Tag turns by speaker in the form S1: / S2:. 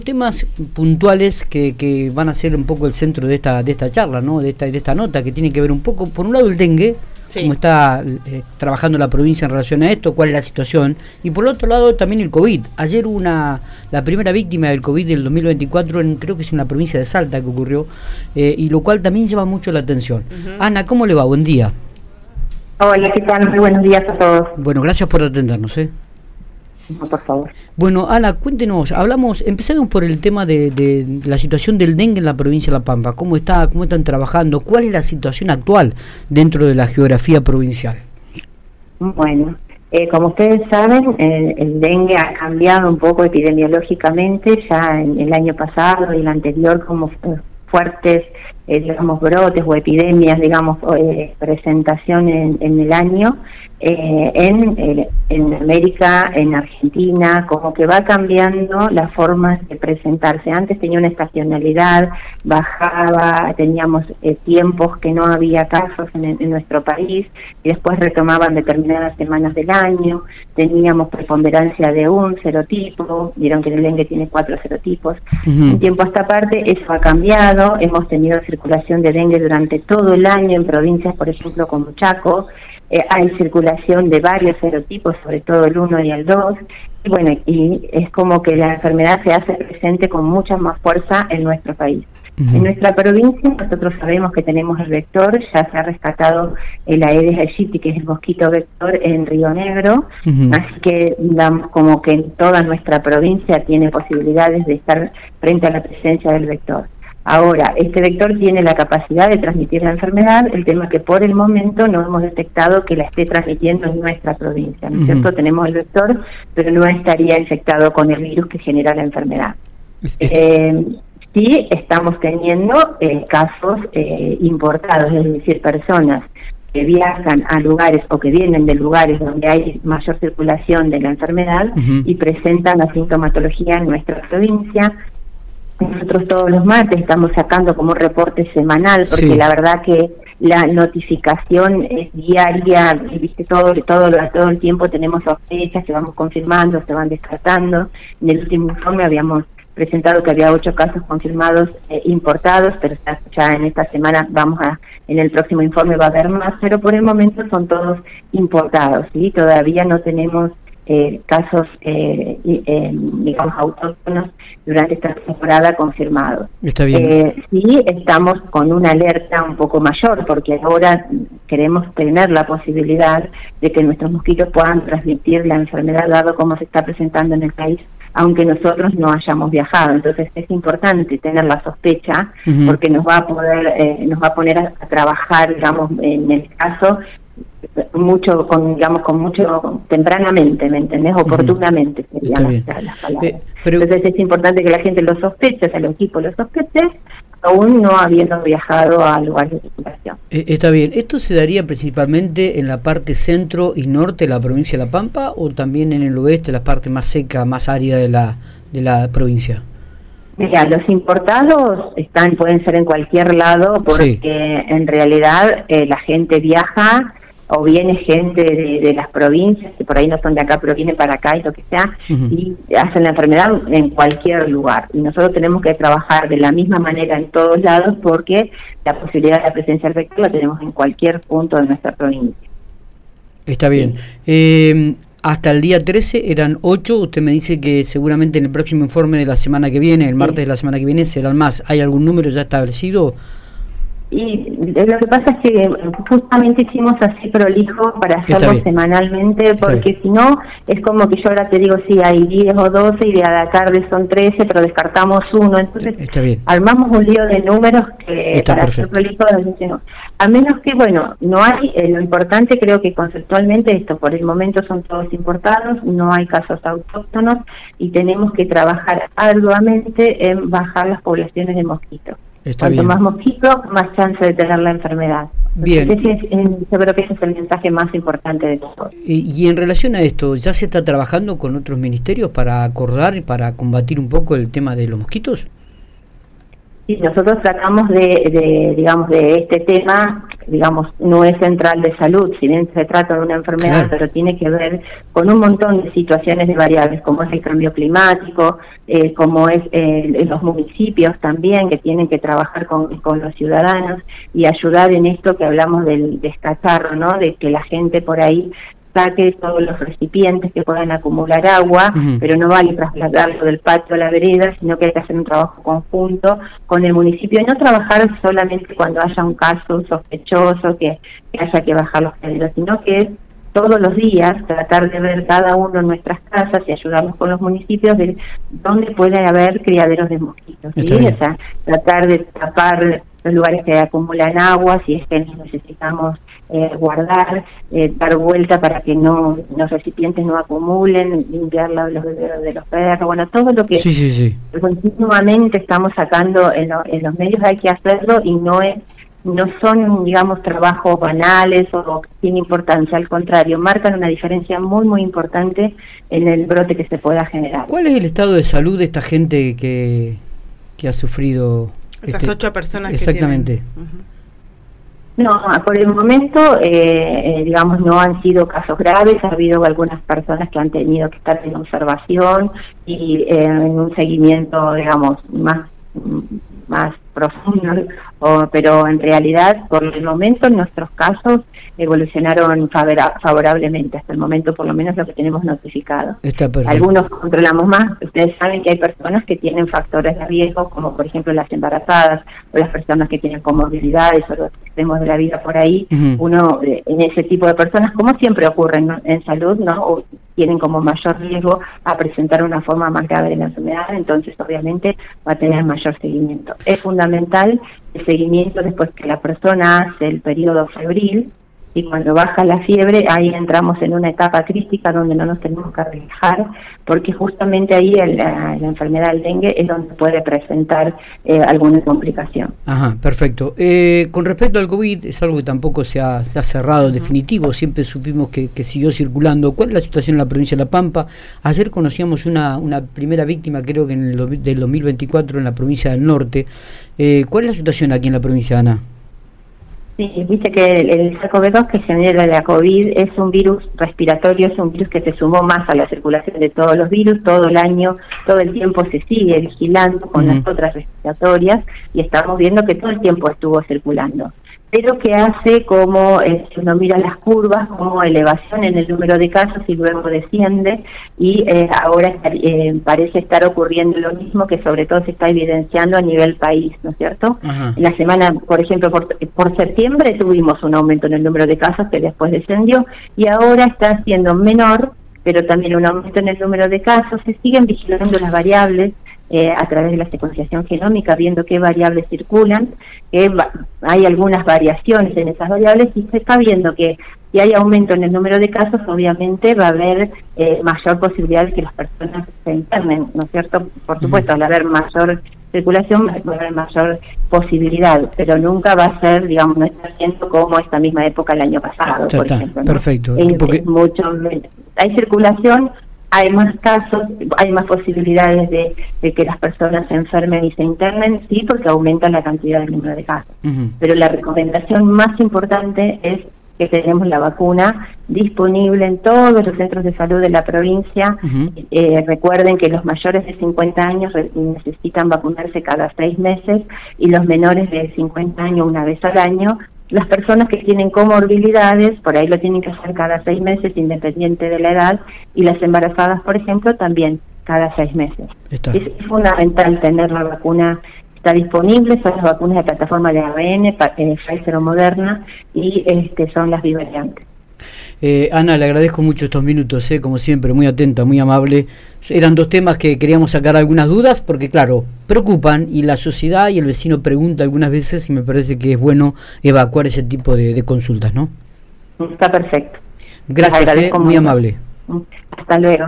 S1: temas puntuales que, que, van a ser un poco el centro de esta de esta charla, ¿no? De esta de esta nota que tiene que ver un poco por un lado el dengue, cómo está eh, trabajando la provincia en relación a esto, cuál es la situación y por otro lado también el COVID. Ayer una la primera víctima del COVID del 2024 en, creo que es en la provincia de Salta que ocurrió eh, y lo cual también lleva mucho la atención. Ana, ¿cómo le va? Buen día.
S2: Hola, ¿qué tal? Muy buenos días a todos.
S1: Bueno, gracias por atendernos, ¿eh?
S2: Por favor.
S1: Bueno, Ana, cuéntenos, hablamos, empezamos por el tema de, la situación del dengue en la provincia de La Pampa. ¿Cómo está, cómo están trabajando? ¿Cuál es la situación actual dentro de la geografía provincial?
S2: Bueno, eh, como ustedes saben, el, dengue ha cambiado un poco epidemiológicamente ya en el año pasado y el anterior como fuertes, eh, digamos, brotes o epidemias, digamos, eh, presentación en, en el año. Eh, en, eh, en América, en Argentina, como que va cambiando las formas de presentarse. Antes tenía una estacionalidad, bajaba, teníamos eh, tiempos que no había casos en, nuestro país y después retomaban determinadas semanas del año, teníamos preponderancia de un serotipo, vieron que el dengue tiene cuatro serotipos. Un tiempo a esta parte eso ha cambiado, hemos tenido circulación de dengue durante todo el año en provincias, por ejemplo, como Chaco, eh, hay circulación de varios serotipos, sobre todo el 1 y el 2, y bueno, y es como que la enfermedad se hace presente con mucha más fuerza en nuestro país. En nuestra provincia nosotros sabemos que tenemos el vector, ya se ha rescatado el Aedes aegypti, que es el mosquito vector en Río Negro, así que damos como que en toda nuestra provincia tiene posibilidades de estar frente a la presencia del vector. Ahora, este vector tiene la capacidad de transmitir la enfermedad, el tema es que por el momento no hemos detectado que la esté transmitiendo en nuestra provincia, ¿no es cierto? Tenemos el vector, pero no estaría infectado con el virus que genera la enfermedad. Eh, sí estamos teniendo eh, casos eh, importados, es decir, personas que viajan a lugares o que vienen de lugares donde hay mayor circulación de la enfermedad y presentan la sintomatología en nuestra provincia. Nosotros todos los martes estamos sacando como un reporte semanal, porque la verdad que la notificación es diaria, viste todo, todo, todo el tiempo tenemos sospechas, se vamos confirmando, se van descartando. En el último informe habíamos presentado que había ocho casos confirmados eh, importados, pero ya en esta semana vamos a, en el próximo informe va a haber más, pero por el momento son todos importados, ¿sí? Todavía no tenemos eh, casos, eh, eh, digamos, autóctonos durante esta temporada confirmados.
S1: Está bien.
S2: Eh, sí, estamos con una alerta un poco mayor, porque ahora queremos tener la posibilidad de que nuestros mosquitos puedan transmitir la enfermedad, dado como se está presentando en el país aunque nosotros no hayamos viajado. Entonces es importante tener la sospecha porque nos va a poder, eh, nos va a poner a, trabajar, digamos, en el caso mucho con digamos con mucho tempranamente me entendés oportunamente serían las, palabras. Eh, entonces es importante que la gente lo sospeche o sea el equipo lo sospeche aún no habiendo viajado a lugares de circulación.
S1: Eh, está bien. Esto se daría principalmente en la parte centro y norte de la provincia de La Pampa o también en el oeste la parte más seca más árida de la de la provincia
S2: Mira, los importados están pueden ser en cualquier lado porque en realidad eh, la gente viaja o viene gente de, las provincias, que por ahí no son de acá, pero vienen para acá y lo que sea, y hacen la enfermedad en cualquier lugar. Y nosotros tenemos que trabajar de la misma manera en todos lados porque la posibilidad de la presencia del vector la tenemos en cualquier punto de nuestra provincia.
S1: Está bien. Eh, hasta el día 13 eran 8, usted me dice que seguramente en el próximo informe de la semana que viene, el martes de la semana que viene, serán más. ¿Hay algún número ya establecido?
S2: Y lo que pasa es que justamente hicimos así prolijo para hacerlo semanalmente, porque si no, es como que yo ahora te digo, sí, hay 10 o 12 y de a la tarde son 13, pero descartamos uno. Entonces, armamos un lío de números que para hacer prolijo, no. A menos que, bueno, no hay, eh, lo importante creo que conceptualmente esto, por el momento son todos importados, no hay casos autóctonos y tenemos que trabajar arduamente en bajar las poblaciones de mosquitos. Cuanto más mosquito, más chance de tener la enfermedad. Bien. yo creo que ese es el mensaje más importante de todo.
S1: Y, en relación a esto, ¿ya se está trabajando con otros ministerios para acordar y para combatir un poco el tema de los mosquitos?
S2: Sí, nosotros tratamos de, digamos, de este tema, digamos, no es central de salud, si bien se trata de una enfermedad, pero tiene que ver con un montón de situaciones de variables, como es el cambio climático, eh, como es eh, los municipios también, que tienen que trabajar con, con los ciudadanos y ayudar en esto que hablamos del descacharro, ¿no? De que la gente por ahí saque todos los recipientes que puedan acumular agua, pero no vale trasladarlo del patio a la vereda, sino que hay que hacer un trabajo conjunto con el municipio y no trabajar solamente cuando haya un caso sospechoso que, haya que bajar los criaderos, sino que es todos los días tratar de ver cada uno en nuestras casas y ayudarnos con los municipios de dónde puede haber criaderos de mosquitos. ¿sí? O sea, tratar de tapar los lugares que acumulan agua, si es que necesitamos eh, guardar, eh, dar vuelta para que no los recipientes no acumulen, limpiar los bebederos de los perros, bueno, todo lo que continuamente estamos sacando en, los medios hay que hacerlo y no es no son, digamos, trabajos banales o sin importancia, al contrario, marcan una diferencia muy, muy importante en el brote que se pueda generar.
S1: ¿Cuál es el estado de salud de esta gente que, que ha sufrido?
S3: Estas este, ocho personas
S1: exactamente. que
S2: no, por el momento, eh, eh, digamos, no han sido casos graves. Ha habido algunas personas que han tenido que estar en observación y eh, en un seguimiento, digamos, más más profundo, pero en realidad, por el momento, en nuestros casos evolucionaron favorablemente, hasta el momento por lo menos lo que tenemos notificado. Algunos controlamos más, ustedes saben que hay personas que tienen factores de riesgo, como por ejemplo las embarazadas o las personas que tienen comorbilidades o los extremos de la vida por ahí, uno eh, en ese tipo de personas, como siempre ocurre en, salud, ¿no? tienen como mayor riesgo a presentar una forma más grave de la enfermedad, entonces obviamente va a tener mayor seguimiento. Es fundamental el seguimiento después que la persona hace el periodo febril, y cuando baja la fiebre ahí entramos en una etapa crítica donde no nos tenemos que relajar porque justamente ahí la, enfermedad del dengue es donde puede presentar eh, alguna complicación.
S1: Ajá, perfecto. Eh, con respecto al COVID, es algo que tampoco se ha, cerrado definitivo, siempre supimos que, siguió circulando. ¿Cuál es la situación en la provincia de La Pampa? Ayer conocíamos una, una primera víctima, creo que en el del 2024 en la provincia del norte. Eh, ¿Cuál es la situación aquí en la provincia de Ana?
S2: Sí, viste que el, SARS-CoV-2 que genera la COVID es un virus respiratorio, es un virus que se sumó más a la circulación de todos los virus, todo el año, todo el tiempo se sigue vigilando con las otras respiratorias y estamos viendo que todo el tiempo estuvo circulando pero que hace como, eh, si uno mira las curvas, como elevación en el número de casos y luego desciende, y eh, ahora eh, parece estar ocurriendo lo mismo que sobre todo se está evidenciando a nivel país, ¿no es cierto? En la semana, por ejemplo, por, por septiembre tuvimos un aumento en el número de casos que después descendió, y ahora está siendo menor, pero también un aumento en el número de casos, se siguen vigilando las variables, eh, a través de la secuenciación genómica, viendo qué variables circulan, que hay algunas variaciones en esas variables y se está viendo que si hay aumento en el número de casos, obviamente va a haber eh, mayor posibilidad de que las personas se internen, ¿no es cierto? Por supuesto, al haber mayor circulación va a haber mayor posibilidad, pero nunca va a ser, digamos, no está siendo como esta misma época el año pasado, por ejemplo.
S1: Perfecto.
S2: mucho, hay circulación, hay más casos, hay más posibilidades de, que las personas se enfermen y se internen, sí, porque aumenta la cantidad del número de casos. Pero la recomendación más importante es que tenemos la vacuna disponible en todos los centros de salud de la provincia. Eh, recuerden que los mayores de 50 años necesitan vacunarse cada seis meses y los menores de 50 años una vez al año las personas que tienen comorbilidades, por ahí lo tienen que hacer cada seis meses, independiente de la edad, y las embarazadas, por ejemplo, también cada seis meses. Es, fundamental tener la vacuna, está disponible, son las vacunas de plataforma de ARN, eh, Pfizer o Moderna, y este, son las bivariantes.
S1: Eh, Ana, le agradezco mucho estos minutos, eh, como siempre, muy atenta, muy amable. Eran dos temas que queríamos sacar algunas dudas, porque claro, preocupan y la sociedad y el vecino pregunta algunas veces y me parece que es bueno evacuar ese tipo de, consultas, ¿no?
S2: Está perfecto.
S1: Gracias, eh, muy amable.
S2: Hasta luego.